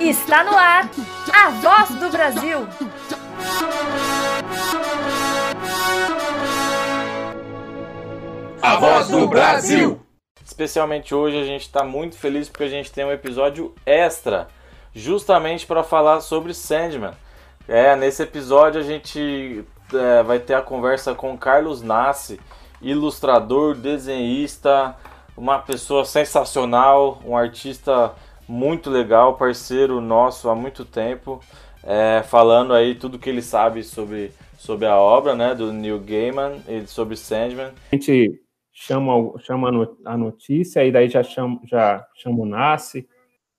Está no ar a voz do Brasil. A voz do Brasil. Especialmente hoje a gente está muito feliz porque a gente tem um episódio extra, justamente para falar sobre Sandman. É, nesse episódio a gente é, vai ter a conversa com Carlos Nassi, ilustrador, desenhista, uma pessoa sensacional, um artista muito legal, parceiro nosso há muito tempo, é, falando aí tudo que ele sabe sobre, sobre a obra né, do Neil Gaiman e sobre Sandman. A gente chama, chama a notícia e daí já chama, já chama o Nasce.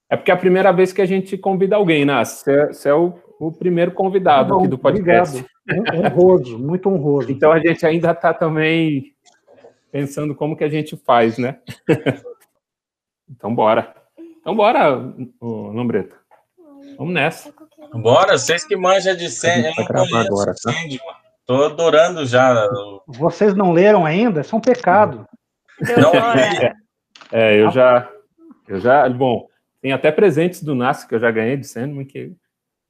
É porque é a primeira vez que a gente convida alguém, Nasce. Você, você é o, o primeiro convidado Bom, aqui do podcast. Obrigado. honroso, muito honroso. Então a gente ainda está também pensando como que a gente faz, né? então bora. Então bora, Lambreta. Vamos nessa. Bora, vocês que manjam de Sandman. Eu não conheço agora, tá? Tô adorando já. Vocês não leram ainda? Isso é um pecado. Não, é, é, eu já, eu já, bom, tem até presentes do Nasce que eu já ganhei de Sandman que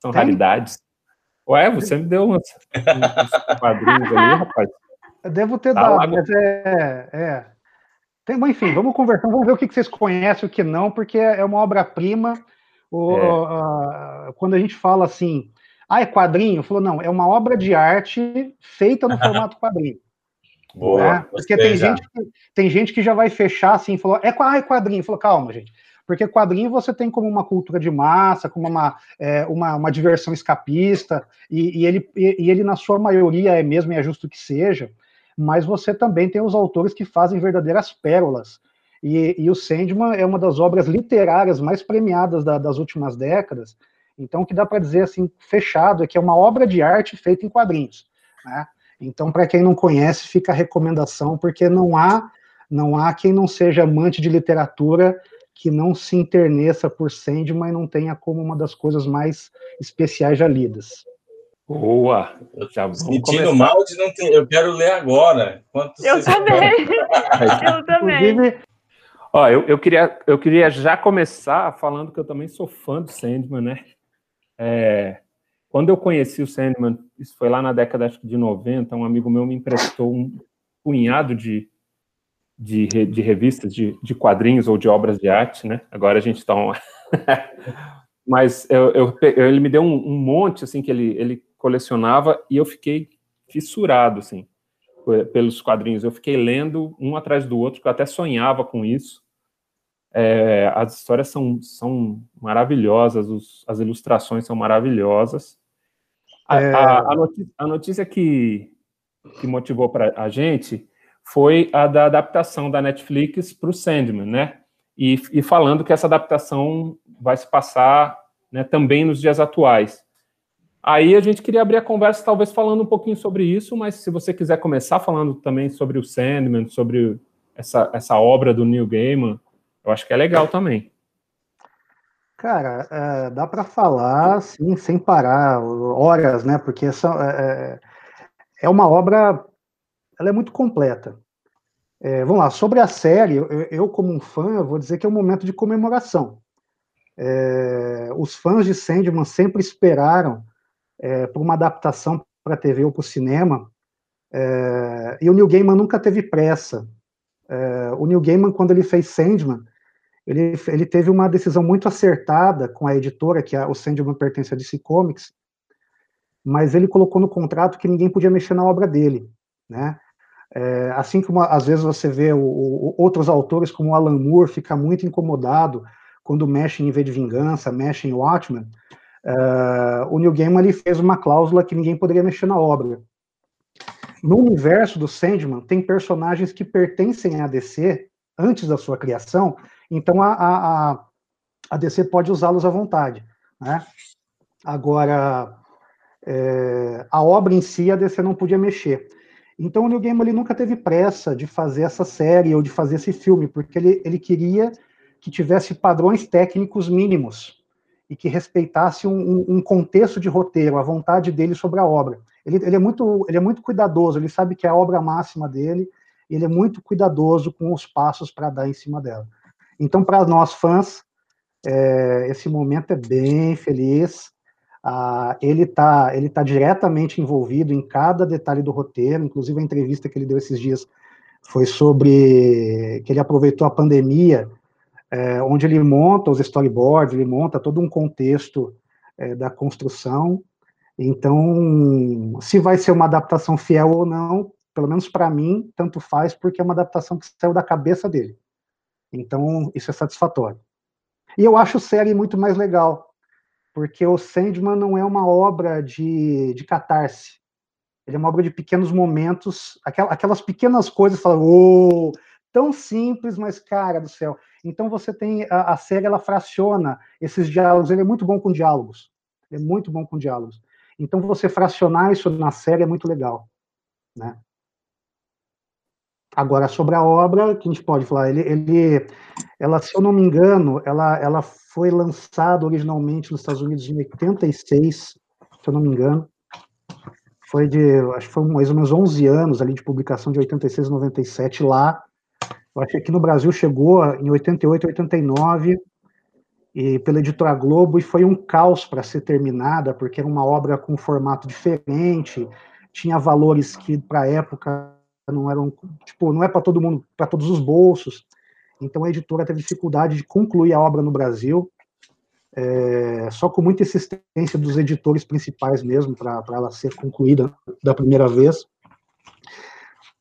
são tem? raridades. Ué, você me deu uns, uns quadrinhos ali, rapaz. Eu devo ter tá dado, mas é, é. Tem, bom, enfim, vamos conversar, vamos ver o que vocês conhecem e o que não, porque é uma obra-prima. É. Quando a gente fala assim, ah, é quadrinho? Falou, não, é uma obra de arte feita no formato quadrinho. Boa, né? Porque tem gente, que, tem gente que já vai fechar assim, falou, é, ah, é quadrinho. Falou, calma, gente. Porque quadrinho você tem como uma cultura de massa, como uma, é, uma, uma, diversão escapista, e, e ele, e, e ele, na sua maioria, é mesmo e é justo que seja mas você também tem os autores que fazem verdadeiras pérolas. E, e o Sandman é uma das obras literárias mais premiadas da, das últimas décadas, então que dá para dizer assim, fechado, é que é uma obra de arte feita em quadrinhos. Né? Então, para quem não conhece, fica a recomendação, porque não há, não há quem não seja amante de literatura que não se interneça por Sandman e não tenha como uma das coisas mais especiais já lidas. Boa! Já Sentindo mal de não ter. Eu quero ler agora. Quanto eu também. eu também. Ó, eu, eu, queria, eu queria já começar falando que eu também sou fã do Sandman, né? É, quando eu conheci o Sandman, isso foi lá na década acho, de 90, um amigo meu me emprestou um punhado de, de, de revistas, de, de quadrinhos ou de obras de arte, né? Agora a gente está. Um... Mas eu, eu, ele me deu um, um monte, assim, que ele, ele colecionava e eu fiquei fissurado, assim, pelos quadrinhos. Eu fiquei lendo um atrás do outro, que eu até sonhava com isso. É, as histórias são, são maravilhosas, os, as ilustrações são maravilhosas. A, é... a, a, notícia, a notícia, que, que motivou para a gente foi a da adaptação da Netflix para o Sandman, né? E, e, falando que essa adaptação vai se passar né, também nos dias atuais. Aí a gente queria abrir a conversa, talvez falando um pouquinho sobre isso, mas se você quiser começar falando também sobre o Sandman, sobre essa, essa obra do Neil Gaiman, eu acho que é legal também. Cara, é, dá para falar assim, sem parar, horas, né? Porque essa é, é, é uma obra, ela é muito completa. É, vamos lá, sobre a série, eu, eu, como um fã, eu vou dizer que é um momento de comemoração. É, os fãs de Sandman sempre esperaram é, por uma adaptação para a TV ou para o cinema, é, e o Neil Gaiman nunca teve pressa. É, o Neil Gaiman, quando ele fez Sandman, ele, ele teve uma decisão muito acertada com a editora, que a, o Sandman pertence a DC Comics, mas ele colocou no contrato que ninguém podia mexer na obra dele, né? É, assim como às vezes você vê o, o, outros autores, como o Alan Moore, fica muito incomodado quando mexe em V de Vingança, mexe em Watchmen, Uh, o Neil Gaiman ele fez uma cláusula que ninguém poderia mexer na obra. No universo do Sandman, tem personagens que pertencem à DC antes da sua criação, então a, a, a DC pode usá-los à vontade. Né? Agora, é, a obra em si, a DC não podia mexer. Então o Neil Gaiman ele nunca teve pressa de fazer essa série ou de fazer esse filme, porque ele, ele queria que tivesse padrões técnicos mínimos e que respeitasse um, um, contexto de roteiro, a vontade dele sobre a obra. Ele, ele, é muito, ele é muito cuidadoso, ele sabe que é a obra máxima dele, e ele é muito cuidadoso com os passos para dar em cima dela. Então, para nós fãs, é, esse momento é bem feliz. Ah, ele está ele tá diretamente envolvido em cada detalhe do roteiro, inclusive a entrevista que ele deu esses dias foi sobre que ele aproveitou a pandemia, é, onde ele monta os storyboards, ele monta todo um contexto é, da construção. Então, se vai ser uma adaptação fiel ou não, pelo menos para mim, tanto faz, porque é uma adaptação que saiu da cabeça dele. Então, isso é satisfatório. E eu acho série muito mais legal, porque o Sandman não é uma obra de, de catarse. Ele é uma obra de pequenos momentos, aquelas pequenas coisas, fala, oh, tão simples, mas cara do céu. Então você tem a, a, série, ela fraciona esses diálogos. Ele é muito bom com diálogos. É muito bom com diálogos. Então você fracionar isso na série é muito legal, né? Agora sobre a obra, que a gente pode falar, ele, ele, ela, se eu não me engano, ela, ela foi lançada originalmente nos Estados Unidos em 86, se eu não me engano. Foi de, acho que foi mais ou menos 11 anos ali de publicação de 86 a 97 lá. Eu acho que aqui no Brasil chegou em 88, 89 e pela editora Globo e foi um caos para ser terminada, porque era uma obra com um formato diferente, tinha valores que para a época não eram, tipo, não é para todo mundo, para todos os bolsos. Então a editora teve dificuldade de concluir a obra no Brasil, é, só com muita insistência dos editores principais mesmo, para ela ser concluída da primeira vez.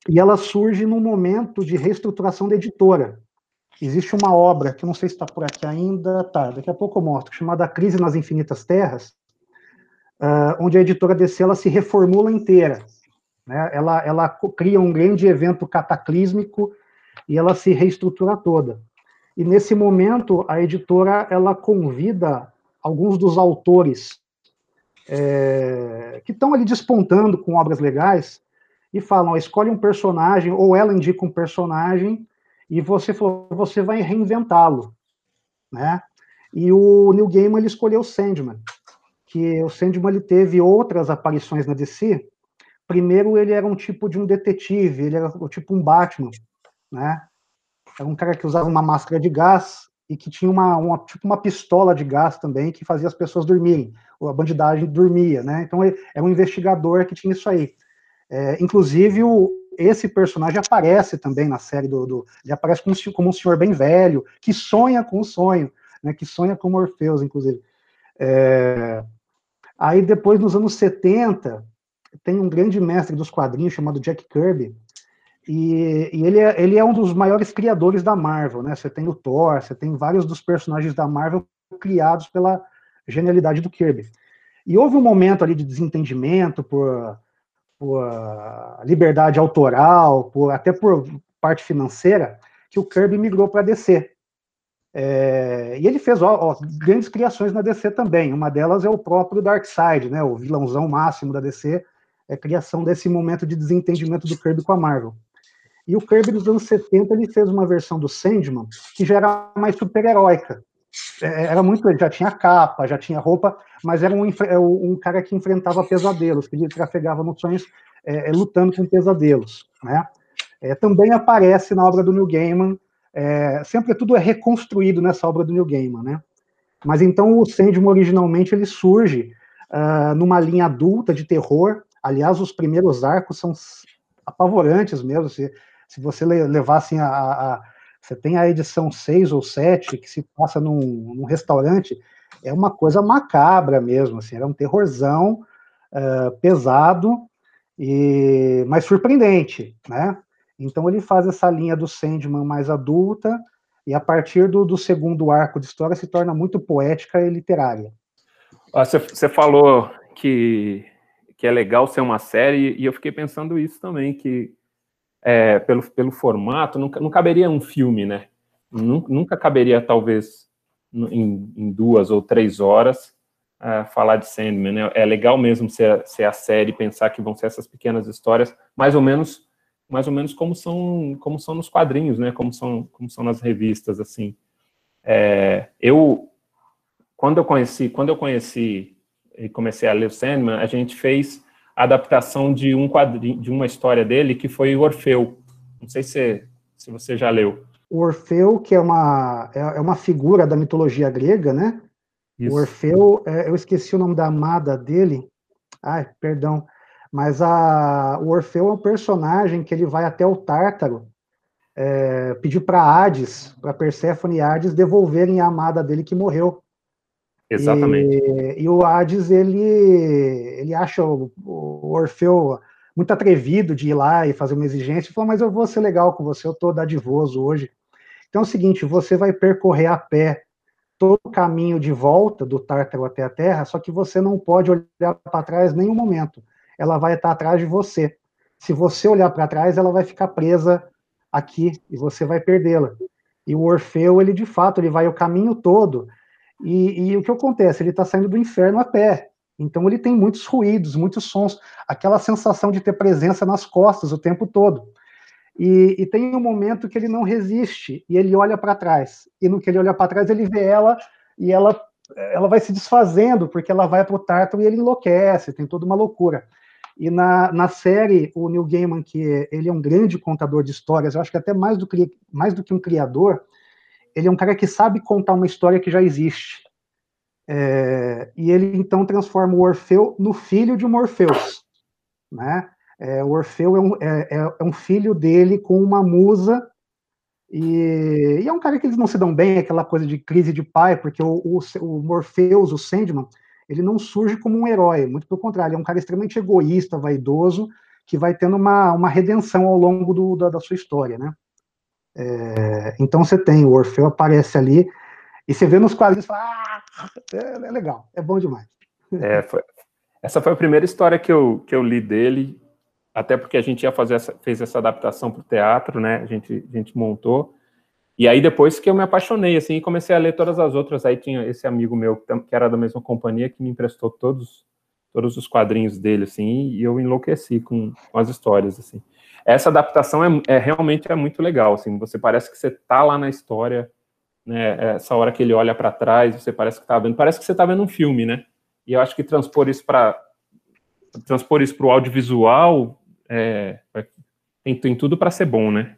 E ela surge num momento de reestruturação da editora. Existe uma obra, que não sei se está por aqui ainda, tá, daqui a pouco eu mostro, chamada Crise nas Infinitas Terras, uh, onde a editora DC ela se reformula inteira. Né? Ela, ela cria um grande evento cataclísmico e ela se reestrutura toda. E nesse momento, a editora ela convida alguns dos autores é, que estão ali despontando com obras legais e falam: escolhe um personagem, ou ela indica um personagem, e você falou, você vai reinventá-lo. Né? E o Neil Gaiman ele escolheu Sandman, que o Sandman ele teve outras aparições na DC, Primeiro, ele era um tipo de um detetive, ele era tipo um Batman, né? Era um cara que usava uma máscara de gás e que tinha uma, uma tipo uma pistola de gás também que fazia as pessoas dormirem. A bandidagem dormia, né? Então ele é um investigador que tinha isso aí. É, inclusive, o, esse personagem aparece também na série do. do ele aparece como, como, um senhor bem velho, que sonha com o sonho, né? Que sonha com Morpheus, inclusive. É, aí depois, nos anos 70, tem um grande mestre dos quadrinhos chamado Jack Kirby, e, e, ele, é, ele é um dos maiores criadores da Marvel, né? Você tem o Thor, você tem vários dos personagens da Marvel criados pela genialidade do Kirby. E houve um momento ali de desentendimento por, por liberdade autoral, por, até por parte financeira, que o Kirby migrou para a DC. É, e ele fez ó, ó, grandes criações na DC também. Uma delas é o próprio Darkseid, né, o vilãozão máximo da DC, é a criação desse momento de desentendimento do Kirby com a Marvel. E o Kirby dos anos 70 ele fez uma versão do Sandman que já era mais super-heróica. É, era muito, ele já tinha capa, já tinha roupa, mas era um, é, um cara que enfrentava pesadelos, que ele trafegava nos sonhos é, é, lutando com pesadelos. Né? É, também aparece na obra do Neil Gaiman, é, sempre tudo é reconstruído nessa obra do Neil Gaiman, né? Mas então o Sandman originalmente ele surge uh, numa linha adulta de terror, Aliás, os primeiros arcos são apavorantes mesmo. Se, se você levar assim a, a, Você tem a edição 6 ou 7 que se passa num, num restaurante, é uma coisa macabra mesmo, assim, era um terrorzão uh, pesado, e mas surpreendente, né? Então ele faz essa linha do Sandman mais adulta, e a partir do, do segundo arco de história se torna muito poética e literária. Você, você falou que que é legal ser uma série, e eu fiquei pensando isso também, que é, pelo, pelo formato, nunca, não caberia um filme, né? Nunca, nunca caberia, talvez, em, em, duas ou três horas, uh, falar de Sandman, né? É legal mesmo ser, ser a série, pensar que vão ser essas pequenas histórias, mais ou menos mais ou menos como são como são nos quadrinhos, né? Como são como são nas revistas, assim. É, eu quando eu conheci quando eu conheci e comecei a ler o Sandman, a gente fez a adaptação de um quadrinho, de uma história dele que foi Orfeu, Não sei se, se você já leu. O Orfeu, que é uma, é, é uma figura da mitologia grega, né? Isso. O Orfeu, é, eu esqueci o nome da amada dele. Ai, perdão. Mas a, o Orfeu é um personagem que ele vai até o Tártaro é, pedir para Hades, para Perséfone e Hades devolverem a amada dele que morreu. Exatamente. E, e o Hades, ele, ele acha o, o, Orfeu muito atrevido de ir lá e fazer uma exigência, e falou, mas eu vou ser legal com você, eu estou dadivoso hoje. Então é o seguinte, você vai percorrer a pé todo o caminho de volta do Tártaro até a Terra, só que você não pode olhar para trás nenhum momento. Ela vai estar atrás de você. Se você olhar para trás, ela vai ficar presa aqui e você vai perdê-la. E o Orfeu, ele de fato, ele vai o caminho todo. E, e o que acontece? Ele está saindo do inferno a pé. Então ele tem muitos ruídos, muitos sons, aquela sensação de ter presença nas costas o tempo todo. E, e tem um momento que ele não resiste e ele olha para trás. E no que ele olha para trás, ele vê ela e ela, ela vai se desfazendo porque ela vai para o Tártaro e ele enlouquece, tem toda uma loucura. E na, na série, o Neil Gaiman, que ele é um grande contador de histórias, eu acho que até mais do, mais do que um criador, ele é um cara que sabe contar uma história que já existe. É, e ele então transforma o Orfeu no filho de Morpheus. Né? É, o Orfeu é um, é, é, é um, filho dele com uma musa, e, e, é um cara que eles não se dão bem, aquela coisa de crise de pai, porque o, o, o Morpheus, o Sandman, ele não surge como um herói, muito pelo contrário, é um cara extremamente egoísta, vaidoso, que vai tendo uma, uma redenção ao longo do, da, da, sua história, né? É, então você tem, o Orfeu aparece ali, e você vê nos quadrinhos, fala, ah, é, é legal, é bom demais. É, foi, essa foi a primeira história que eu, que eu li dele, até porque a gente ia fazer essa, fez essa adaptação para o teatro, né? A gente, a gente montou. E aí depois que eu me apaixonei, assim, e comecei a ler todas as outras, aí tinha esse amigo meu que era da mesma companhia que me emprestou todos todos os quadrinhos dele, assim, e eu enlouqueci com, com as histórias, assim. Essa adaptação é, é, realmente é muito legal, assim, você parece que você tá lá na história, né, essa hora que ele olha para trás, você parece que tá vendo, parece que você tá vendo um filme, né, e eu acho que transpor isso para transpor isso para o audiovisual é, tem, tem tudo para ser bom, né?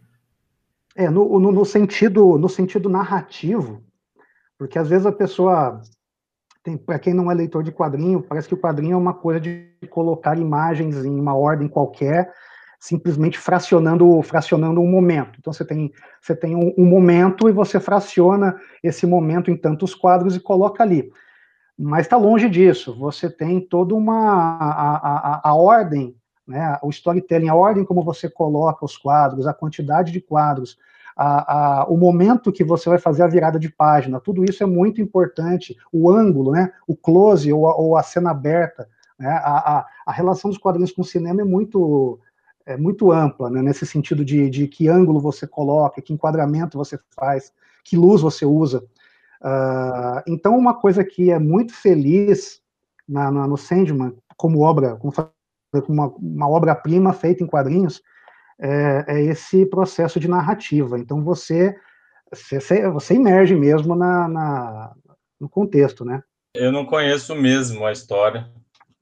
É, no, no, no, sentido, no sentido narrativo, porque às vezes a pessoa para quem não é leitor de quadrinho, parece que o quadrinho é uma coisa de colocar imagens em uma ordem qualquer, simplesmente fracionando, fracionando um momento. Então você tem, você tem um, um momento e você fraciona esse momento em tantos quadros e coloca ali. Mas está longe disso. Você tem toda uma a, a, a ordem né? O storytelling, a ordem como você coloca os quadros, a quantidade de quadros, a, a, o momento que você vai fazer a virada de página, tudo isso é muito importante. O ângulo, né? o close ou a, ou a cena aberta. Né? A, a, relação dos quadrinhos com o cinema é muito, é muito ampla, né? nesse sentido de, de que ângulo você coloca, que enquadramento você faz, que luz você usa. Uh, então, uma coisa que é muito feliz na, na, no Sandman, como obra, como uma, uma obra-prima feita em quadrinhos, é, é, esse processo de narrativa. Então você você, você emerge mesmo na, na, no contexto, né? Eu não conheço mesmo a história,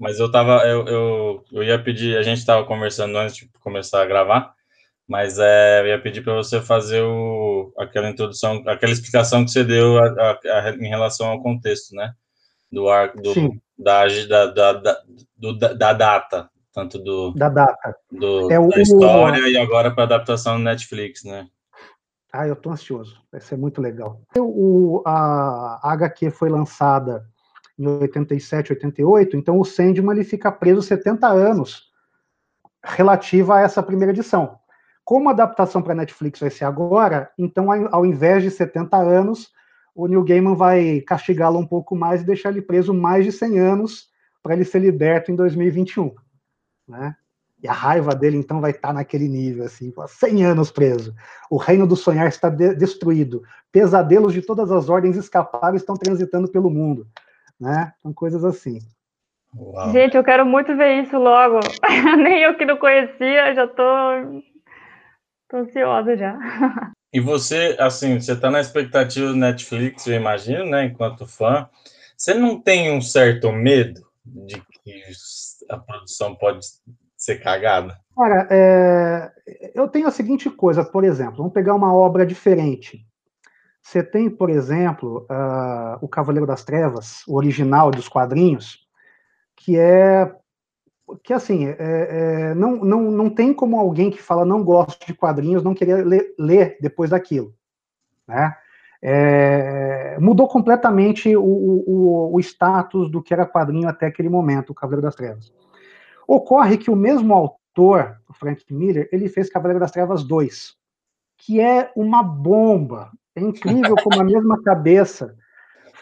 mas eu tava, eu, eu, eu ia pedir, a gente estava conversando antes de começar a gravar, mas é, eu ia pedir para você fazer o, aquela introdução, aquela explicação que você deu a, a, a, em relação ao contexto, né? Do arco, do, da, da, da, da, do, da data, tanto do da data, do, é o, da história o... e agora para adaptação no Netflix, né? Ah, eu tô ansioso. Vai ser muito legal. O, a, a HQ foi lançada em 87, 88, então o Sandman ele fica preso 70 anos relativa a essa primeira edição. Como a adaptação para Netflix vai ser agora, então ao invés de 70 anos, o Neil Gaiman vai castigá-lo um pouco mais e deixar ele preso mais de 100 anos para ele ser liberto em 2021 né? E a raiva dele, então, vai estar tá naquele nível, assim, 100 anos preso. O reino do sonhar está de destruído. Pesadelos de todas as ordens escaparam estão transitando pelo mundo, né? São coisas assim. Uau. Gente, eu quero muito ver isso logo. Nem eu que não conhecia, já tô, tô ansiosa já. E você, assim, você está na expectativa do Netflix, eu imagino, né, enquanto fã. Você não tem um certo medo de que a produção pode ser cagada? Cara, é, eu tenho a seguinte coisa, por exemplo, vamos pegar uma obra diferente. Você tem, por exemplo, uh, o Cavaleiro das Trevas, o original dos quadrinhos, que é que assim é, é, não, não, não tem como alguém que fala não gosto de quadrinhos não querer ler, ler depois daquilo, né? É, mudou completamente o, o, o, status do que era quadrinho até aquele momento, o Cavaleiro das Trevas. Ocorre que o mesmo autor, o Frank Miller, ele fez Cavaleiro das Trevas 2, que é uma bomba. É incrível como a mesma cabeça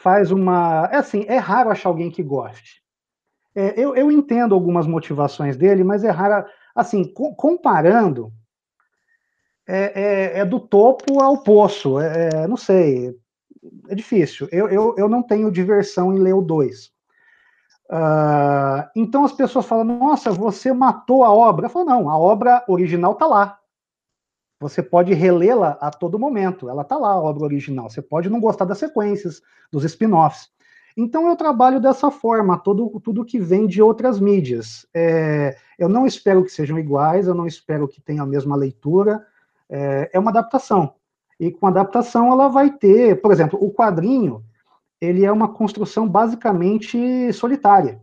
faz uma. É assim, é raro achar alguém que goste. É, eu, eu, entendo algumas motivações dele, mas é raro. Assim, co comparando, é, é, é, do topo ao poço. É, é não sei, é difícil. Eu, eu, eu não tenho diversão em ler o 2. Uh, ah, então as pessoas falam: Nossa, você matou a obra. Eu falo: Não, a obra original está lá. Você pode relê-la a todo momento. Ela está lá, a obra original. Você pode não gostar das sequências, dos spin-offs. Então eu trabalho dessa forma, todo, tudo que vem de outras mídias. É, eu não espero que sejam iguais, eu não espero que tenham a mesma leitura. É, é uma adaptação. E com adaptação ela vai ter, por exemplo, o quadrinho, ele é uma construção basicamente solitária.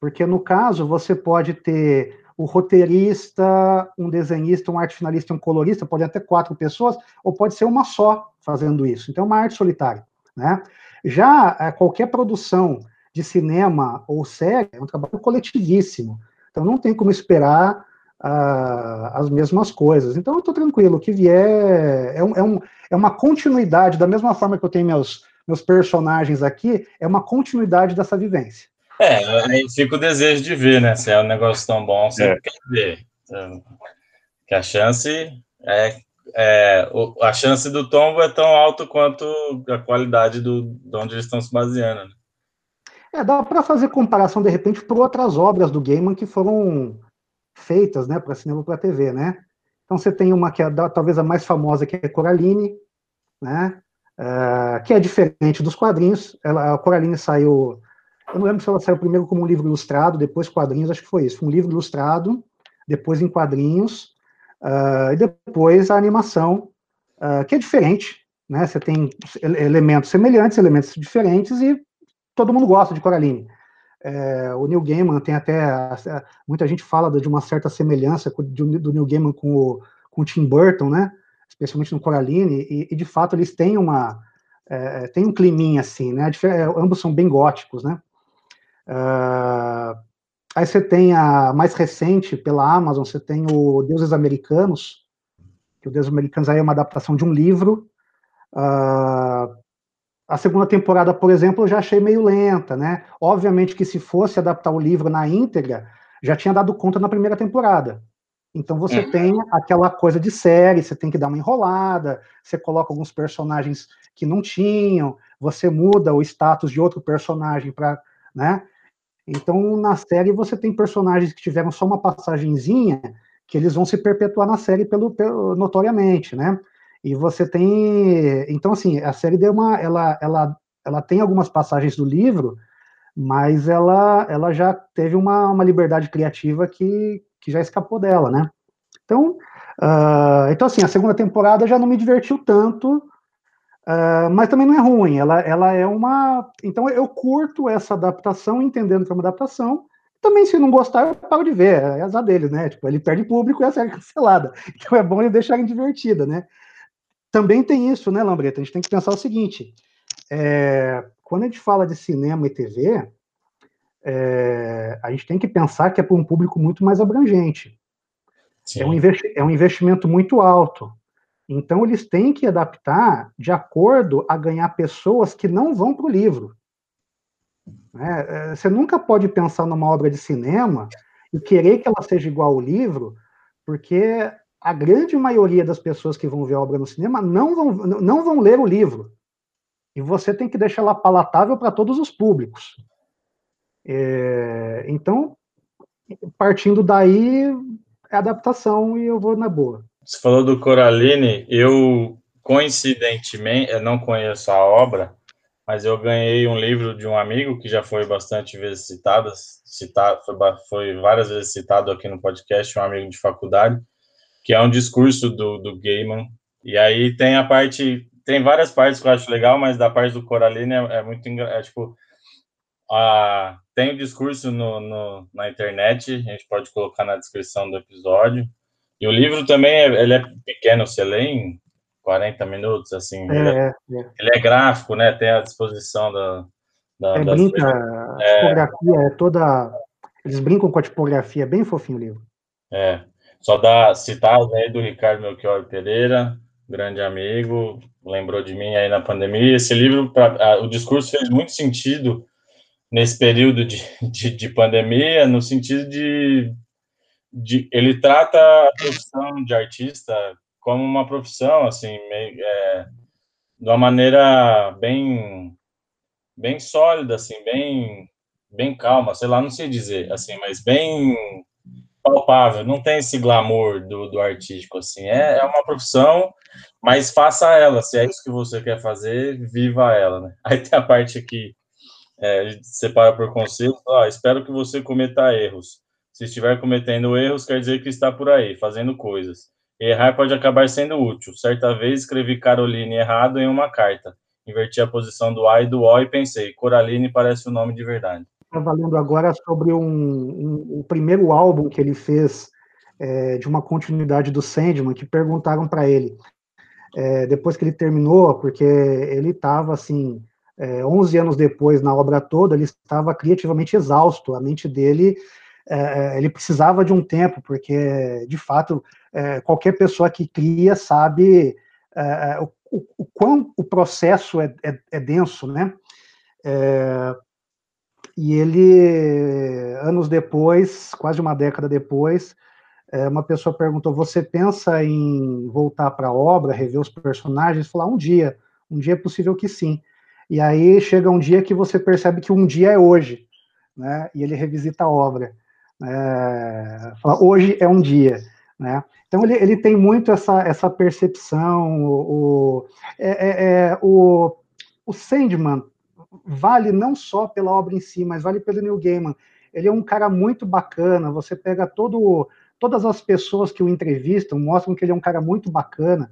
Porque no caso você pode ter o roteirista, um desenhista, um arte finalista, um colorista, pode até quatro pessoas, ou pode ser uma só fazendo isso. Então é uma arte solitária, né? Já é, qualquer produção de cinema ou série é um trabalho coletivíssimo. Então não tem como esperar uh, as mesmas coisas. Então eu estou tranquilo, o que vier é, um, é, um, é uma continuidade, da mesma forma que eu tenho meus, meus personagens aqui, é uma continuidade dessa vivência. É, aí fica o desejo de ver, né? Se é um negócio tão bom, você é. quer ver. Então, que a chance é é, a chance do tombo é tão alto quanto a qualidade do, de onde eles estão se baseando. Né? É, dá para fazer comparação, de repente, por outras obras do Gaiman que foram feitas né, para cinema para TV, né? Então você tem uma que é talvez a mais famosa, que é Coraline, né? Uh, que é diferente dos quadrinhos. Ela, a Coraline saiu, eu não lembro se ela saiu primeiro como um livro ilustrado, depois quadrinhos, acho que foi isso. Foi um livro ilustrado, depois em quadrinhos, Uh, e depois a animação, uh, que é diferente, né? Você tem elementos semelhantes, elementos diferentes, e todo mundo gosta de Coraline. É, o Neil Gaiman tem até. Muita gente fala de uma certa semelhança do Neil Gaiman com o, com o Tim Burton, né? Especialmente no Coraline, e, e de fato eles têm uma. É, tem um climinha assim, né? Ambos são bem góticos, né? Uh, Aí você tem a mais recente pela Amazon, você tem o Deuses Americanos, que o Deuses Americanos aí é uma adaptação de um livro. Uh, a segunda temporada, por exemplo, eu já achei meio lenta, né? Obviamente que se fosse adaptar o livro na íntegra, já tinha dado conta na primeira temporada. Então você é. tem aquela coisa de série, você tem que dar uma enrolada, você coloca alguns personagens que não tinham, você muda o status de outro personagem para, né? Então, na série, você tem personagens que tiveram só uma passagenzinha, que eles vão se perpetuar na série pelo, pelo notoriamente, né? E você tem. Então, assim, a série deu uma. Ela, ela, ela tem algumas passagens do livro, mas ela, ela já teve uma, uma liberdade criativa que, que já escapou dela, né? Então, uh, então, assim, a segunda temporada já não me divertiu tanto, Uh, mas também não é ruim, ela, ela é uma. Então eu curto essa adaptação, entendendo que é uma adaptação. Também, se não gostar, eu paro de ver, é azar dele, né? Tipo, ele perde público e a série é cancelada. Então é bom ele deixar divertida, né? Também tem isso, né, Lambreta? A gente tem que pensar o seguinte: é, quando a gente fala de cinema e TV, é, a gente tem que pensar que é para um público muito mais abrangente. É um, é um investimento muito alto. Então, eles têm que adaptar de acordo a ganhar pessoas que não vão para o livro. Né? É, você nunca pode pensar numa obra de cinema e querer que ela seja igual ao livro, porque a grande maioria das pessoas que vão ver a obra no cinema não vão, não vão ler o livro. E você tem que deixar ela palatável para todos os públicos. É, então, partindo daí, é adaptação e eu vou na boa. Você falou do Coraline, eu coincidentemente, eu não conheço a obra, mas eu ganhei um livro de um amigo que já foi bastante vezes citado, citado foi, foi várias vezes citado aqui no podcast, um amigo de faculdade, que é um discurso do, do Gaiman. E aí tem a parte, tem várias partes que eu acho legal, mas da parte do Coraline é, é muito é, tipo a, tem o um discurso no, no, na internet, a gente pode colocar na descrição do episódio. E o livro também é, ele é pequeno, você lê em 40 minutos, assim. É, ele, é, é. ele, é, gráfico, né? Tem a disposição da. da é, brinca, a tipografia é toda. Eles brincam com a tipografia, é bem fofinho o livro. É. Só dá citar aí do Ricardo Melchior Pereira, grande amigo, lembrou de mim aí na pandemia. Esse livro, pra, o discurso fez muito sentido nesse período de, de, de pandemia, no sentido de, de, ele trata a profissão de artista como uma profissão, assim, meio, é, de uma maneira bem, bem sólida, assim, bem, bem calma, sei lá, não sei dizer, assim, mas bem palpável, não tem esse glamour do, do artístico, assim, é, é uma profissão, mas faça ela, se é isso que você quer fazer, viva ela, né? Aí tem a parte aqui é, separa por conselho, ah, espero que você cometa erros. Se estiver cometendo erros, quer dizer que está por aí, fazendo coisas. Errar pode acabar sendo útil. Certa vez escrevi Caroline errado em uma carta. Inverti a posição do A e do O e pensei, Coraline parece o um nome de verdade. Estava lendo agora sobre um, um, o primeiro álbum que ele fez é, de uma continuidade do Sandman, que perguntaram para ele, é, depois que ele terminou, porque ele estava assim, é, 11 anos depois, na obra toda, ele estava criativamente exausto, a mente dele, é, é, ele precisava de um tempo, porque, de fato, é, qualquer pessoa que cria sabe é, é, o, o, o, quão o processo é, é denso, né? e ele, anos depois, quase uma década depois, uma pessoa perguntou: Você pensa em voltar para a obra, rever os personagens? Falar: Um dia, um dia é possível que sim. E aí chega um dia que você percebe que um dia é hoje, né? E ele revisita a obra. É, hoje é um dia, né? Então ele, ele tem muito essa, essa percepção. O, o, é, é, é, o, o Sandman vale não só pela obra em si, mas vale pelo Neil Gaiman. Ele é um cara muito bacana. Você pega todo, todas as pessoas que o entrevistam mostram que ele é um cara muito bacana.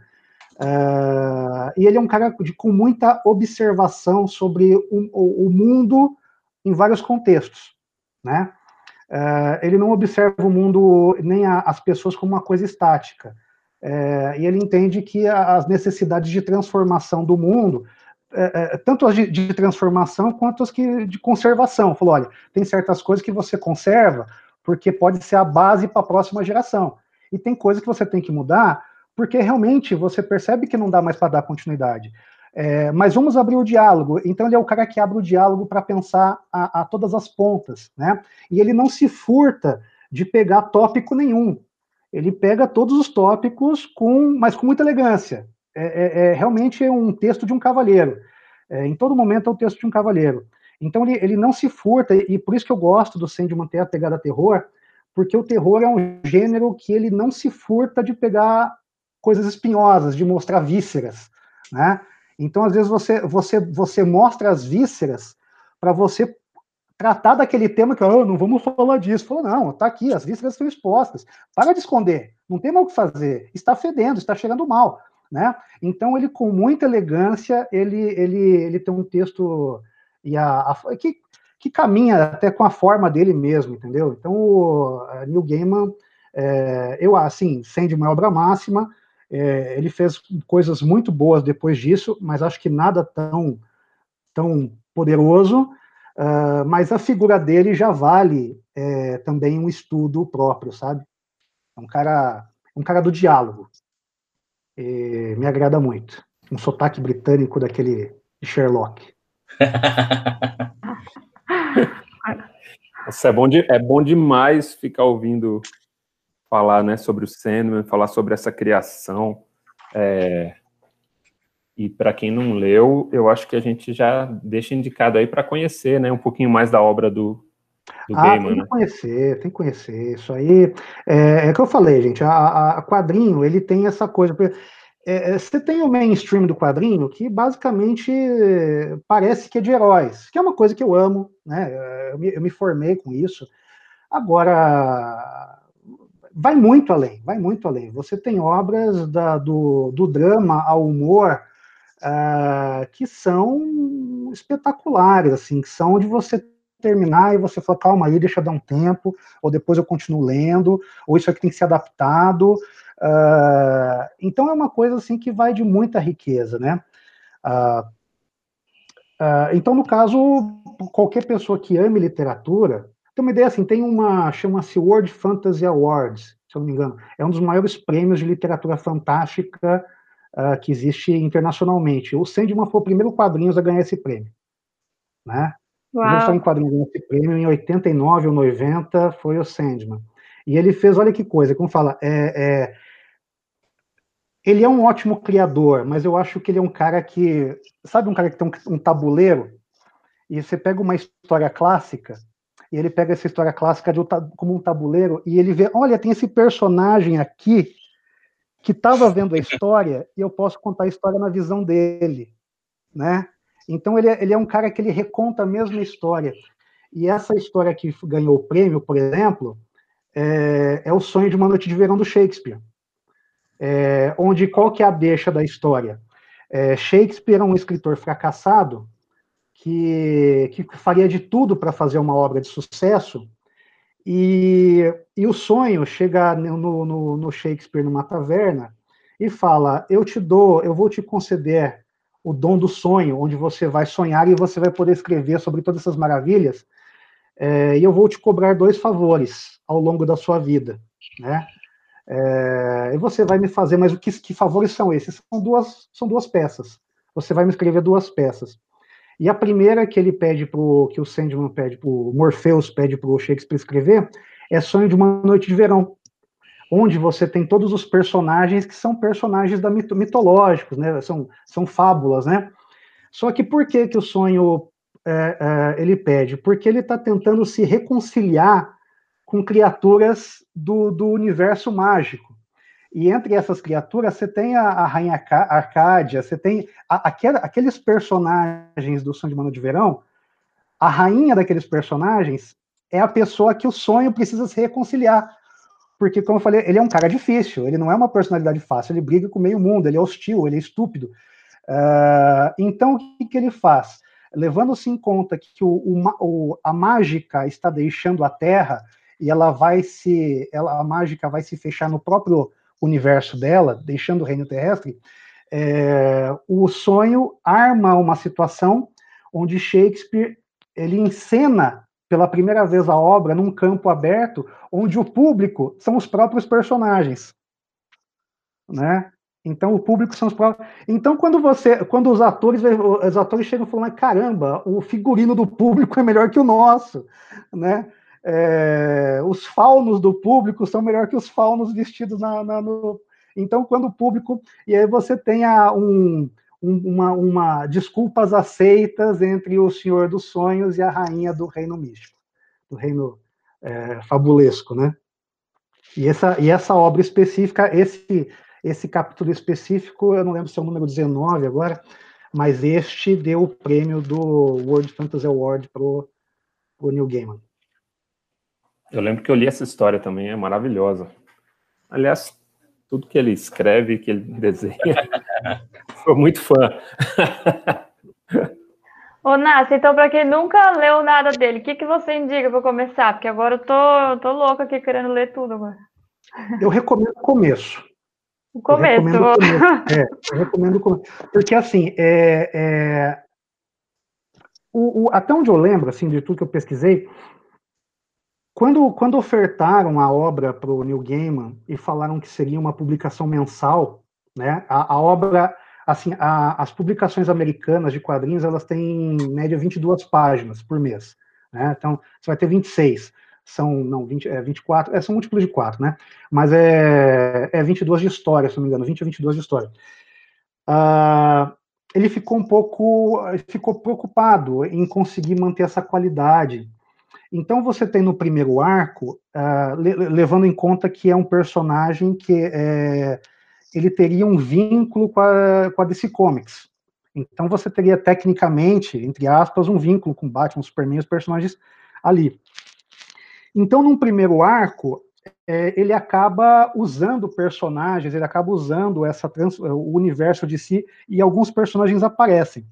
Uh, e ele é um cara de, com muita observação sobre o, o, o mundo em vários contextos, né? Uh, ele não observa o mundo nem a, as pessoas como uma coisa estática. Uh, e ele entende que as necessidades de transformação do mundo, tanto as de, de, transformação quanto as que, de conservação. Falou, olha, tem certas coisas que você conserva porque pode ser a base para a próxima geração. E tem coisas que você tem que mudar porque realmente você percebe que não dá mais para dar continuidade. É, mas vamos abrir o diálogo. Então ele é o cara que abre o diálogo para pensar a, a, todas as pontas, né? E ele não se furta de pegar tópico nenhum. Ele pega todos os tópicos com, mas com muita elegância. É, é, é realmente um texto de um cavaleiro. É, em todo momento é o texto de um cavaleiro. Então ele, ele não se furta e, e por isso que eu gosto do Sandy manter a pegada terror, porque o terror é um gênero que ele não se furta de pegar coisas espinhosas, de mostrar vísceras, né? Então, às vezes, você, você, você mostra as vísceras para você tratar daquele tema que, oh, não vamos falar disso. Falou, não, tá aqui, as vísceras estão expostas. Para de esconder, não tem mais o que fazer. Está fedendo, está cheirando mal, né? Então, ele, com muita elegância, ele, ele, ele tem um texto e a, a que, que caminha até com a forma dele mesmo, entendeu? Então, o Neil Gaiman, é, eu, assim, sendo uma obra máxima, é, ele fez coisas muito boas depois disso, mas acho que nada tão, tão poderoso. Uh, mas a figura dele já vale é, também um estudo próprio, sabe? É um cara, um cara do diálogo. E me agrada muito. Um sotaque britânico daquele Sherlock. Nossa, é, bom de, é bom demais ficar ouvindo falar né, sobre o Sandman, falar sobre essa criação. É, e para quem não leu, eu acho que a gente já deixa indicado aí para conhecer né, um pouquinho mais da obra do, do ah, Gaiman. Tem que né? conhecer, tem que conhecer. Isso aí é, é que eu falei, gente. A, a, quadrinho ele tem essa coisa. é, é, você tem o mainstream do quadrinho que basicamente parece que é de heróis, que é uma coisa que eu amo, né? Eu me, eu me formei com isso. Agora, vai muito além, vai muito além. Você tem obras da, do, do drama ao humor uh, que são espetaculares, assim, que são onde você terminar e você fala, calma aí, deixa eu dar um tempo, ou depois eu continuo lendo, ou isso aqui tem que ser adaptado. Uh, então é uma coisa assim que vai de muita riqueza, né? Uh, então, no caso, qualquer pessoa que ame literatura, tem uma ideia assim, tem uma, chama-se World Fantasy Awards, se eu não me engano, é um dos maiores prêmios de literatura fantástica que existe internacionalmente. O Sandman foi o primeiro quadrinho a ganhar esse prêmio, né? Uau. Ele em quadrinhos esse prêmio em 89 ou 90, foi o Sandman. E ele fez, olha que coisa, como fala, é, é, ele é um ótimo criador, mas eu acho que ele é um cara que, sabe um cara que tem um, um tabuleiro, e você pega uma história clássica, e ele pega essa história clássica de, como um tabuleiro, e ele vê, olha, tem esse personagem aqui, que estava vendo a história, e eu posso contar a história na visão dele, né? Então ele é, ele é um cara que ele reconta a mesma história. E essa história que ganhou o prêmio, por exemplo, é, é o sonho de uma noite de verão do Shakespeare. É, onde qual que é a deixa da história? É, Shakespeare é um escritor fracassado que, que faria de tudo para fazer uma obra de sucesso e, e o sonho chega no, no, no Shakespeare numa taverna e fala: Eu te dou, eu vou te conceder o dom do sonho, onde você vai sonhar e você vai poder escrever sobre todas essas maravilhas. É, e eu vou te cobrar dois favores ao longo da sua vida, né? É, e você vai me fazer, mas o que, que favores são esses? São duas, são duas peças. Você vai me escrever duas peças. E a primeira que ele pede pro, que o Sandman pede pro Morpheus pede para o Shakespeare escrever é Sonho de uma Noite de Verão, onde você tem todos os personagens que são personagens da mito, mitológicos, né? São, são fábulas, né? Só que por que que o sonho é, é, ele pede? Porque ele está tentando se reconciliar com criaturas do, do universo mágico. E entre essas criaturas, você tem a, a Rainha Arcádia, você tem a, aqueles personagens do Sonho de Mano de Verão. A rainha daqueles personagens é a pessoa que o sonho precisa se reconciliar porque, como eu falei, ele é um cara difícil, ele não é uma personalidade fácil, ele briga com o meio mundo, ele é hostil, ele é estúpido. Uh, então, o que, que, ele faz? Levando-se em conta que o, o, a mágica está deixando a Terra e ela vai se, ela, a mágica vai se fechar no próprio universo dela, deixando o reino terrestre, é, o sonho arma uma situação onde Shakespeare ele encena pela primeira vez a obra num campo aberto, onde o público são os próprios personagens, né? Então o público são os próprios. Então quando você, quando os atores, os atores chegam falando, caramba, o figurino do público é melhor que o nosso, né? É, os faunos do público são melhor que os faunos vestidos na, na no... Então quando o público e aí você tem um, uma, uma desculpas aceitas entre o Senhor dos Sonhos e a rainha do reino místico, do reino é, fabulesco, né? E essa, e essa obra específica, esse, esse capítulo específico, eu não lembro se é o número 19 agora, mas este deu o prêmio do World Fantasy Award pro, pro Neil Gaiman. Eu lembro que eu li essa história também, é maravilhosa. Aliás, tudo que ele escreve, que ele desenha, sou muito fã. Ô, Nassi, então para quem nunca leu nada dele, o que, que você indica para começar? Porque agora eu tô, tô louca aqui querendo ler tudo agora. Eu recomendo o começo. O começo. Eu recomendo o começo. É, eu recomendo o começo. Porque, assim, é, é, o, o, até onde eu lembro, assim, de tudo que eu pesquisei, quando, quando ofertaram a obra para o Neil Gaiman e falaram que seria uma publicação mensal, né, a, a obra, assim, a, as publicações americanas de quadrinhos, elas têm, em média, 22 páginas por mês, né, então você vai ter 26, são, não, 20, é, 24, é, são múltiplos de 4, né, mas é, é 22 de história, se não me engano, 20 a 22 de história. Uh, ele ficou um pouco, ficou preocupado em conseguir manter essa qualidade, então você tem no primeiro arco, uh, le levando em conta que é um personagem que, é, ele teria um vínculo com a, com a DC Comics. Então você teria tecnicamente, entre aspas, um vínculo com Batman, Superman os personagens ali. Então, num primeiro arco, é, ele acaba usando personagens, ele acaba usando essa trans, o universo de si e alguns personagens aparecem.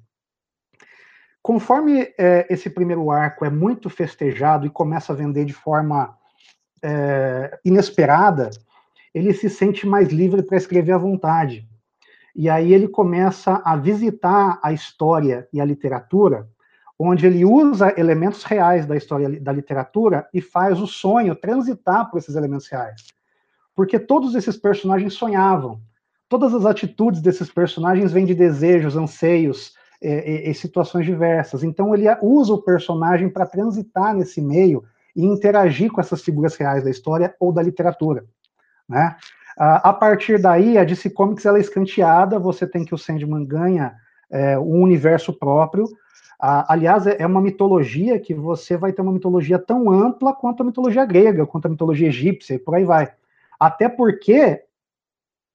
Conforme é, esse primeiro arco é muito festejado e começa a vender de forma é, inesperada, ele se sente mais livre para escrever à vontade. E aí ele começa a visitar a história e a literatura, onde ele usa elementos reais da história da literatura e faz o sonho transitar por esses elementos reais. Porque todos esses personagens sonhavam. Todas as atitudes desses personagens vêm de desejos, anseios e, e situações diversas. Então ele usa o personagem para transitar nesse meio e interagir com essas figuras reais da história ou da literatura. Né? A partir daí, a DC Comics ela é escanteada, você tem que o Sandman ganha é, um universo próprio. aliás, é, é uma mitologia que você vai ter uma mitologia tão ampla quanto a mitologia grega, quanto a mitologia egípcia, e por aí vai. Até porque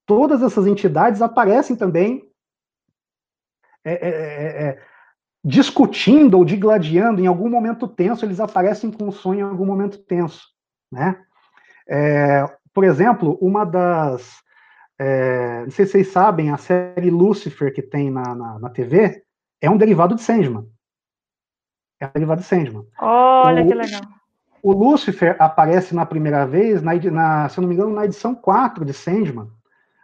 todas essas entidades aparecem também é, é, é, é discutindo ou digladiando em algum momento tenso, eles aparecem com um sonho em algum momento tenso, né? É, por exemplo, uma das. É, não sei se vocês sabem, a série Lucifer que tem na, na, na TV é um derivado de Sandman. É um derivado de Sandman. Olha o, que legal. O Lucifer aparece na primeira vez, na, na, se eu não me engano, na edição 4 de Sandman.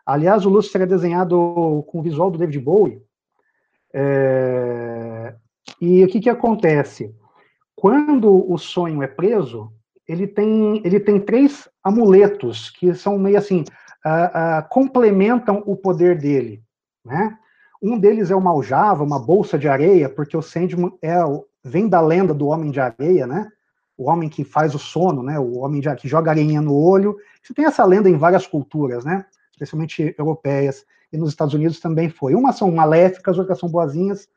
Aliás, o Lucifer é desenhado com o visual do David Bowie. É, e o que, que acontece? Quando o sonho é preso, ele tem, ele tem três amuletos que são meio assim, uh, uh, complementam o poder dele, né? Um deles é uma aljava, uma bolsa de areia, porque o Sandman é, vem da lenda do homem de areia, né? O homem que faz o sono, né? O homem de, que joga areinha no olho. Você tem essa lenda em várias culturas, né? Especialmente europeias e nos Estados Unidos também foi. Umas são maléficas, outras são boazinhas.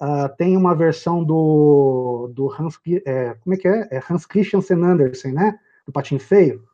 Uh, tem uma versão do, do Hans, é, como é que é? é? Hans Christian Andersen, né? Do Patinho Feio.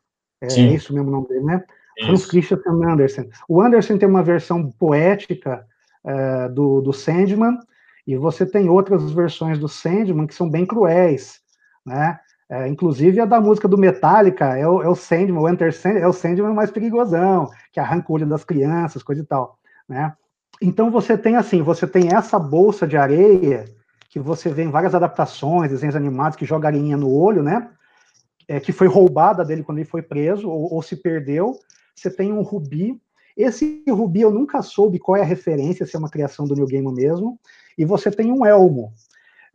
É, é isso mesmo o nome dele, né? Isso. Hans Christian Andersen. O Andersen tem uma versão poética uh, do, do Sandman, e você tem outras versões do Sandman que são bem cruéis, né? É, inclusive a da música do Metallica é o, é o Sandman, o Enter Sandman, é o Sandman mais perigosão, que arranca o olho das crianças, coisa e tal, né? Então você tem assim, você tem essa bolsa de areia que você vê em várias adaptações, desenhos animados que joga areinha no olho, né? É, que foi roubada dele quando ele foi preso ou, ou, se perdeu. Você tem um rubi. Esse rubi eu nunca soube qual é a referência, se é uma criação do New Game mesmo. E você tem um elmo.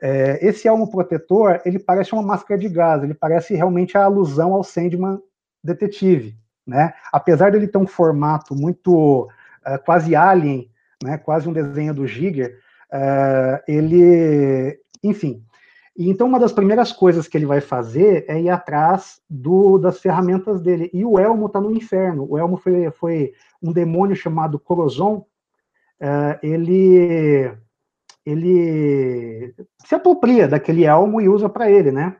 É, esse elmo protetor, ele parece uma máscara de gás, ele parece realmente a alusão ao Sandman detetive, né? Apesar dele ter um formato muito uh, quase alien né, quase um desenho do Giger, uh, ele, enfim. Então, uma das primeiras coisas que ele vai fazer é ir atrás do, das ferramentas dele. E o Elmo está no inferno. O Elmo foi, foi um demônio chamado Corozon. Uh, ele, ele se apropria daquele elmo e usa para ele, né?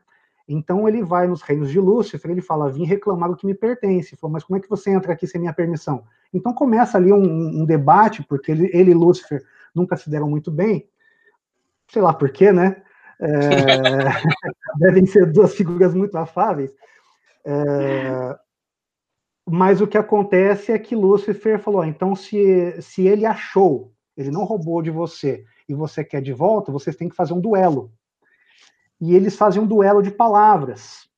Então ele vai nos reinos de Lúcifer, ele fala, vim reclamar o que me pertence. Falou, mas como é que você entra aqui sem minha permissão? Então começa ali um, um debate, porque ele, ele e Lúcifer nunca se deram muito bem, sei lá por quê, né? É, devem ser duas figuras muito afáveis. É, mas o que acontece é que Lúcifer falou: então, se, se ele achou, ele não roubou de você, e você quer de volta, vocês têm que fazer um duelo e eles faziam um duelo de palavras.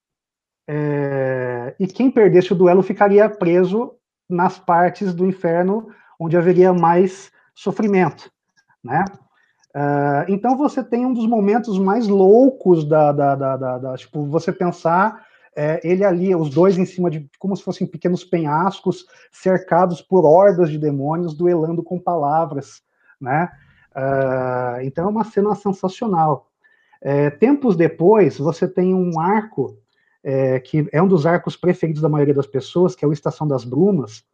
É, e quem perdesse o duelo ficaria preso nas partes do inferno onde haveria mais sofrimento, né? Uh, então você tem um dos momentos mais loucos da, da, da, da, da tipo, você pensar é, ele ali, os dois em cima de como se fossem pequenos penhascos, cercados por hordas de demônios, duelando com palavras, né? Uh, então é uma cena sensacional. É, tempos depois, você tem um arco é, que é um dos arcos preferidos da maioria das pessoas, que é o Estação das Brumas,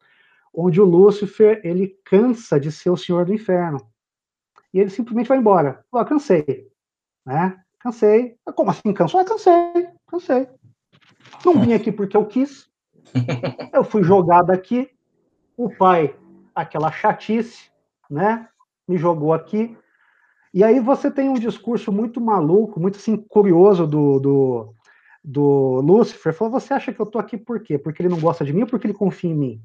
onde o Lúcifer ele cansa de ser o Senhor do Inferno e ele simplesmente vai embora. Fala, cansei, né? Cansei. Ah, como assim cansou? Ah, cansei, cansei. Não vim aqui porque eu quis. Eu fui jogado aqui. O pai aquela chatice, né? Me jogou aqui. E aí você tem um discurso muito maluco, muito assim, curioso do, do, do Lúcifer. Falou, você acha que eu tô aqui por quê? Porque ele não gosta de mim ou porque ele confia em mim?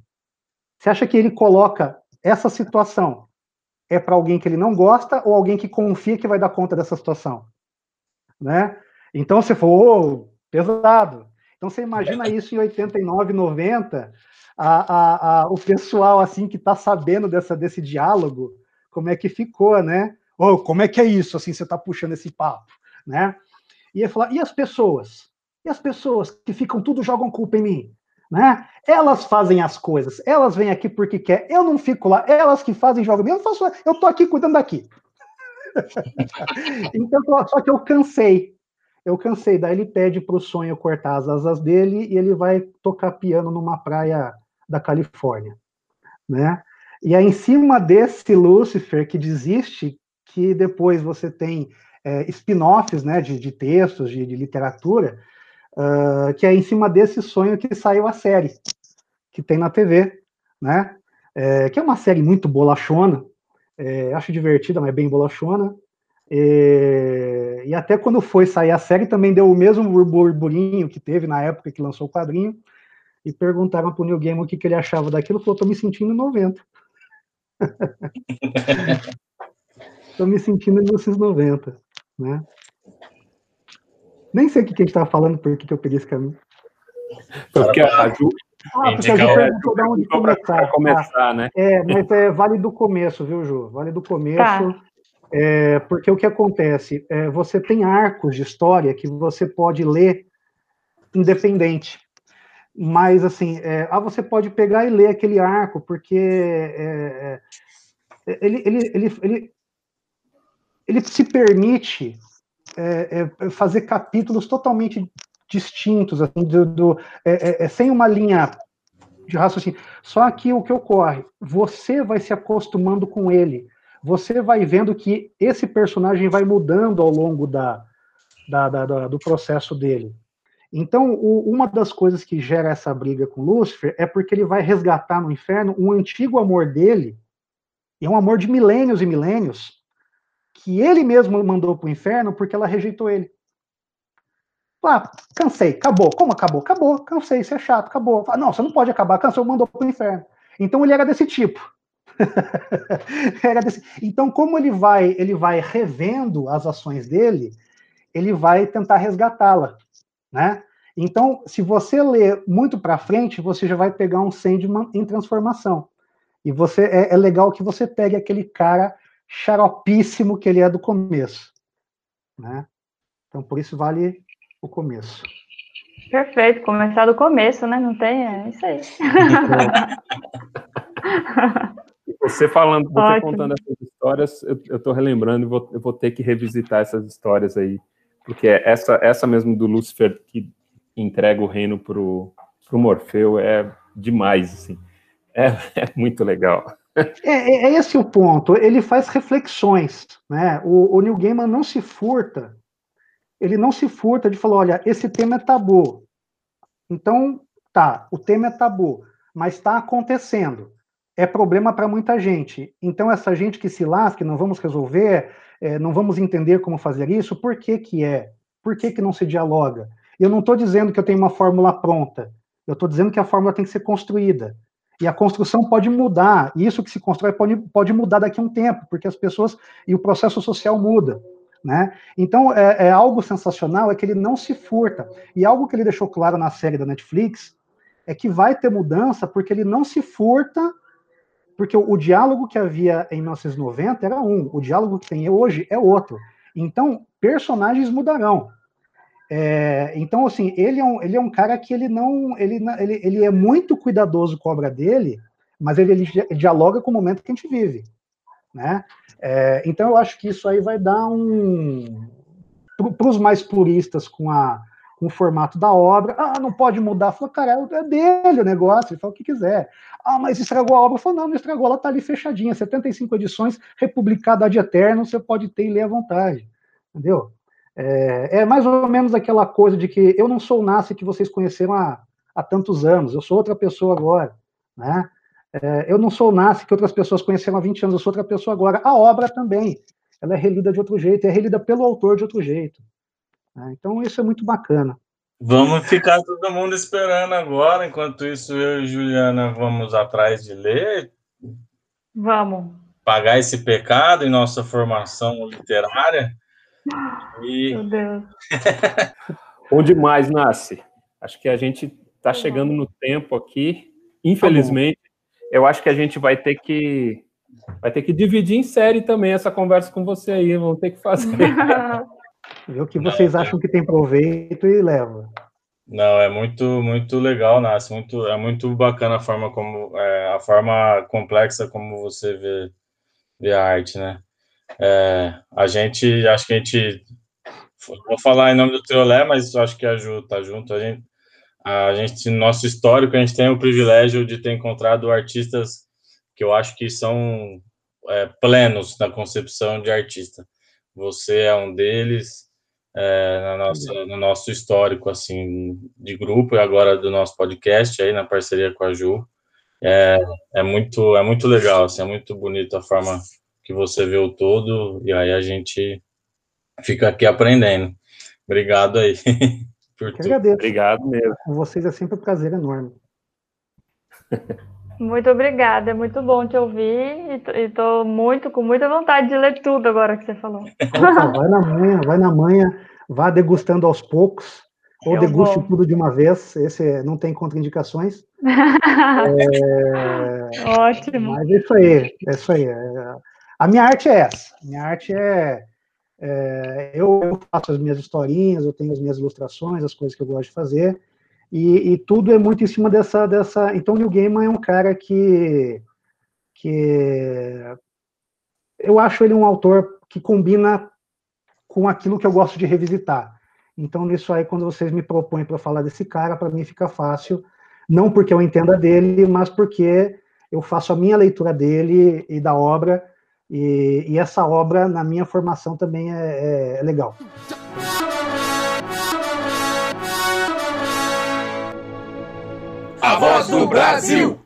Você acha que ele coloca essa situação é para alguém que ele não gosta ou alguém que confia que vai dar conta dessa situação? Né? Então você falou, oh, pesado. Então você imagina isso em 89, 90, a, a, a, o pessoal assim que está sabendo dessa, desse diálogo, como é que ficou, né? Oh, como é que é isso? Assim, você está puxando esse papo, né? E ia falar, e as pessoas? E as pessoas que ficam tudo jogam culpa em mim? Né? Elas fazem as coisas, elas vêm aqui porque quer, eu não fico lá, elas que fazem jogam, eu eu tô aqui cuidando daqui. então, só que eu cansei, eu cansei. Daí ele pede para o sonho cortar as asas dele e ele vai tocar piano numa praia da Califórnia, né? E é em cima desse Lúcifer que desiste que depois você tem é, spin-offs, né, de, de textos, de, de literatura, uh, que é em cima desse sonho que saiu a série que tem na TV, né? É, que é uma série muito bolachona, é, acho divertida, mas bem bolachona. E, e, até quando foi sair a série, também deu o mesmo burburinho que teve na época que lançou o quadrinho. E perguntaram para o Neil Gaiman o que, que ele achava daquilo. Falou: estou me sentindo em 90. Estou me sentindo em 1990. Né? Nem sei o que, que a gente estava falando, por que, que eu peguei esse caminho. Porque a Ju, ah, porque a Ju perguntou de onde começar. começar né? É, mas é, vale do começo, viu, Ju? Vale do começo. Tá. É, porque o que acontece? É, você tem arcos de história que você pode ler independente. Mas, assim, é, ah, você pode pegar e ler aquele arco, porque é, é, ele, ele, ele, ele, ele se permite é, é, fazer capítulos totalmente distintos, assim, do, do sem uma linha de raciocínio. Só que o que ocorre? Você vai se acostumando com ele você vai vendo que esse personagem vai mudando ao longo da, da, da, da do processo dele. Então, o, uma das coisas que gera essa briga com Lúcifer é porque ele vai resgatar no inferno um antigo amor dele, e é um amor de milênios e milênios, que ele mesmo mandou para o inferno porque ela rejeitou ele. Ah, cansei, acabou. Como acabou? Acabou, cansei, isso é chato, acabou. Não, você não pode acabar, cansou, mandou para o inferno. Então ele era desse tipo. desse... Então, como ele vai, ele vai revendo as ações dele, ele vai tentar resgatá-la, né? Então, se você ler muito para frente, você já vai pegar um Sandman em transformação. E você é, é, legal que você pegue aquele cara xaropíssimo que ele é do começo, né? Então, por isso vale o começo. Perfeito, começar do começo, né? Não tem, é isso aí. Você falando, você Ótimo. contando essas histórias, eu, estou relembrando e vou, eu vou ter que revisitar essas histórias aí, porque essa, essa mesmo do Lúcifer que entrega o reino pro, pro Morfeu é demais, assim. É, é muito legal. É, é, é, esse o ponto. Ele faz reflexões, né? O, o Neil Gaiman não se furta, ele não se furta de falar, olha, esse tema é tabu. Então, tá, o tema é tabu, mas está acontecendo é problema para muita gente. Então, essa gente que se lasque, não vamos resolver, é, não vamos entender como fazer isso, por que, que é? Por que, que não se dialoga? Eu não estou dizendo que eu tenho uma fórmula pronta, eu estou dizendo que a fórmula tem que ser construída. E a construção pode mudar, e isso que se constrói pode, pode mudar daqui a um tempo, porque as pessoas e o processo social muda. Né? Então, é, é algo sensacional é que ele não se furta. E algo que ele deixou claro na série da Netflix é que vai ter mudança porque ele não se furta porque o, o, diálogo que havia em 1990 era um, o diálogo que tem hoje é outro. Então, personagens mudarão. É, então, assim, ele é, um, ele é um cara que ele não. Ele, ele, ele é muito cuidadoso com a obra dele, mas ele, ele dialoga com o momento que a gente vive. Né? É, então, eu acho que isso aí vai dar um. Para os mais puristas com a, com o formato da obra. Ah, não pode mudar. Falou, cara, é dele o negócio, ele fala o que quiser. Ah, mas estragou a obra. Falou, não, não estragou, ela tá ali fechadinha, 75 edições, republicada de eterno, você pode ter e ler à vontade. Entendeu? É, é, mais ou menos aquela coisa de que eu não sou o Nasce que vocês conheceram há, há tantos anos, eu sou outra pessoa agora, né? É, eu não sou o Nasce que outras pessoas conheceram há 20 anos, eu sou outra pessoa agora. A obra também, ela é relida de outro jeito, é relida pelo autor de outro jeito. Né? Então isso é muito bacana. Vamos ficar todo mundo esperando agora, enquanto isso eu e Juliana vamos atrás de ler. Vamos. Pagar esse pecado em nossa formação literária. E... Meu Deus. Bom demais, Nasce. Acho que a gente está chegando no tempo aqui. Infelizmente, eu acho que a gente vai ter que vai ter que dividir em série também essa conversa com você aí. Vamos ter que fazer. Ver o que vocês Não, acham que tem proveito e leva. Não, é muito muito legal, Nasce. Muito é muito bacana a forma como é, a forma complexa como você vê, vê a arte, né? É, a gente acho que a gente vou falar em nome do Teolé, mas acho que a Ju tá junto. A gente a gente, no nosso histórico, a gente tem o privilégio de ter encontrado artistas que eu acho que são é, plenos na concepção de artista. Você é um deles, é, na nossa, no nosso histórico, assim, de grupo e agora do nosso podcast aí, na parceria com a Ju. É, é muito, é muito legal, assim, é muito bonito a forma que você vê o todo e aí a gente fica aqui aprendendo. Obrigado aí. Por que agradeço. Obrigado mesmo. Com vocês é sempre um prazer enorme. Muito obrigada, é muito bom te ouvir e estou muito com muita vontade de ler tudo agora que você falou. Opa, vai na manhã, vai na manhã, vá degustando aos poucos, ou Eu deguste vou. tudo de uma vez, esse não tem contraindicações. é... Ótimo. Mas é isso aí, é isso aí. É... A minha arte é essa, minha arte é é, eu, faço as minhas historinhas, eu tenho as minhas ilustrações, as coisas que eu gosto de fazer, e, e tudo é muito em cima dessa, dessa. Então, Neil Gaiman é um cara que, que eu acho ele um autor que combina com aquilo que eu gosto de revisitar. Então, nisso aí, quando vocês me propõem para falar desse cara, para mim fica fácil, não porque eu entenda dele, mas porque eu faço a minha leitura dele e da obra e, e, essa obra, na minha formação, também é, é, é legal. A voz do Brasil!